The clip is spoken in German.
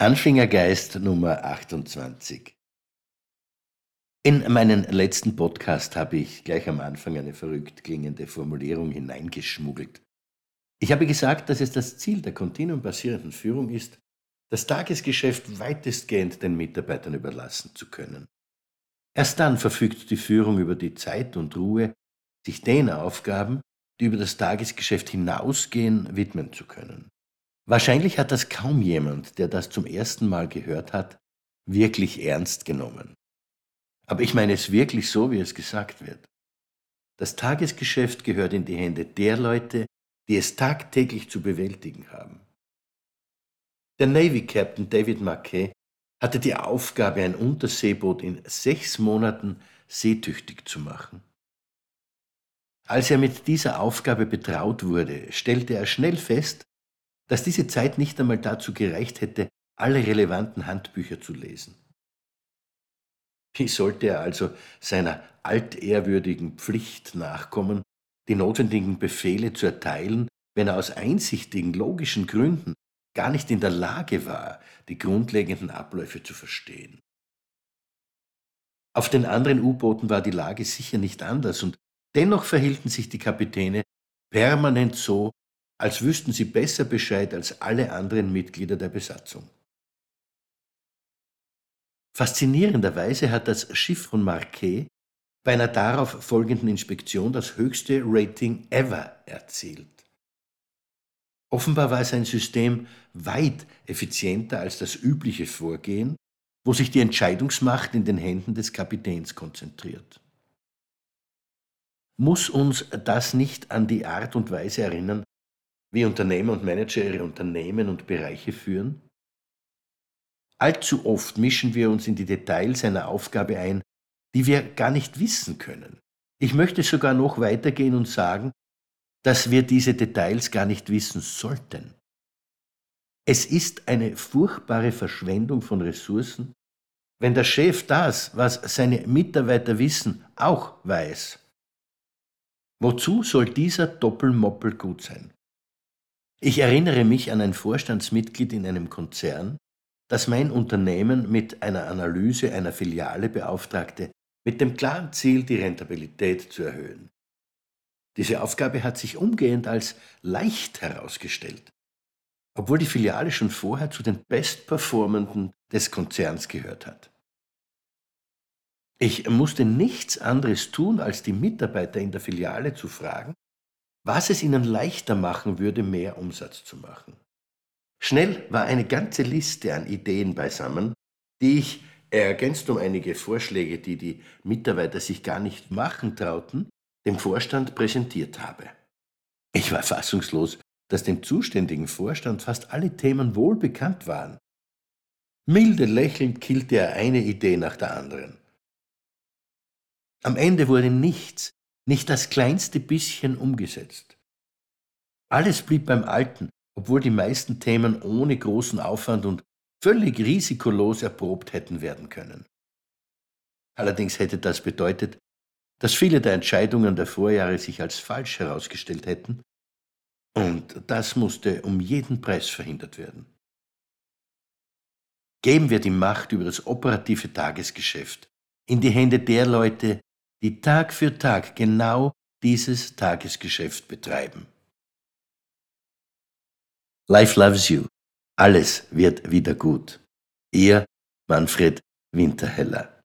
Anfängergeist Nummer 28. In meinen letzten Podcast habe ich gleich am Anfang eine verrückt klingende Formulierung hineingeschmuggelt. Ich habe gesagt, dass es das Ziel der kontinuumbasierenden Führung ist, das Tagesgeschäft weitestgehend den Mitarbeitern überlassen zu können. Erst dann verfügt die Führung über die Zeit und Ruhe, sich den Aufgaben, die über das Tagesgeschäft hinausgehen, widmen zu können. Wahrscheinlich hat das kaum jemand, der das zum ersten Mal gehört hat, wirklich ernst genommen. Aber ich meine es wirklich so, wie es gesagt wird. Das Tagesgeschäft gehört in die Hände der Leute, die es tagtäglich zu bewältigen haben. Der Navy Captain David Mackay hatte die Aufgabe, ein Unterseeboot in sechs Monaten seetüchtig zu machen. Als er mit dieser Aufgabe betraut wurde, stellte er schnell fest, dass diese Zeit nicht einmal dazu gereicht hätte, alle relevanten Handbücher zu lesen. Wie sollte er also seiner altehrwürdigen Pflicht nachkommen, die notwendigen Befehle zu erteilen, wenn er aus einsichtigen, logischen Gründen gar nicht in der Lage war, die grundlegenden Abläufe zu verstehen? Auf den anderen U-Booten war die Lage sicher nicht anders und dennoch verhielten sich die Kapitäne permanent so, als wüssten sie besser Bescheid als alle anderen Mitglieder der Besatzung. Faszinierenderweise hat das Schiff von Marquet bei einer darauf folgenden Inspektion das höchste Rating ever erzielt. Offenbar war es ein System weit effizienter als das übliche Vorgehen, wo sich die Entscheidungsmacht in den Händen des Kapitäns konzentriert. Muss uns das nicht an die Art und Weise erinnern, wie Unternehmer und Manager ihre Unternehmen und Bereiche führen? Allzu oft mischen wir uns in die Details einer Aufgabe ein, die wir gar nicht wissen können. Ich möchte sogar noch weitergehen und sagen, dass wir diese Details gar nicht wissen sollten. Es ist eine furchtbare Verschwendung von Ressourcen, wenn der Chef das, was seine Mitarbeiter wissen, auch weiß. Wozu soll dieser Doppelmoppel gut sein? Ich erinnere mich an ein Vorstandsmitglied in einem Konzern, das mein Unternehmen mit einer Analyse einer Filiale beauftragte, mit dem klaren Ziel, die Rentabilität zu erhöhen. Diese Aufgabe hat sich umgehend als leicht herausgestellt, obwohl die Filiale schon vorher zu den Bestperformenden des Konzerns gehört hat. Ich musste nichts anderes tun, als die Mitarbeiter in der Filiale zu fragen, was es ihnen leichter machen würde, mehr Umsatz zu machen. Schnell war eine ganze Liste an Ideen beisammen, die ich, ergänzt um einige Vorschläge, die die Mitarbeiter sich gar nicht machen trauten, dem Vorstand präsentiert habe. Ich war fassungslos, dass dem zuständigen Vorstand fast alle Themen wohl bekannt waren. Milde lächelnd killte er eine Idee nach der anderen. Am Ende wurde nichts, nicht das kleinste bisschen umgesetzt. Alles blieb beim Alten, obwohl die meisten Themen ohne großen Aufwand und völlig risikolos erprobt hätten werden können. Allerdings hätte das bedeutet, dass viele der Entscheidungen der Vorjahre sich als falsch herausgestellt hätten, und das musste um jeden Preis verhindert werden. Geben wir die Macht über das operative Tagesgeschäft in die Hände der Leute, die Tag für Tag genau dieses Tagesgeschäft betreiben. Life loves you. Alles wird wieder gut. Ihr Manfred Winterheller.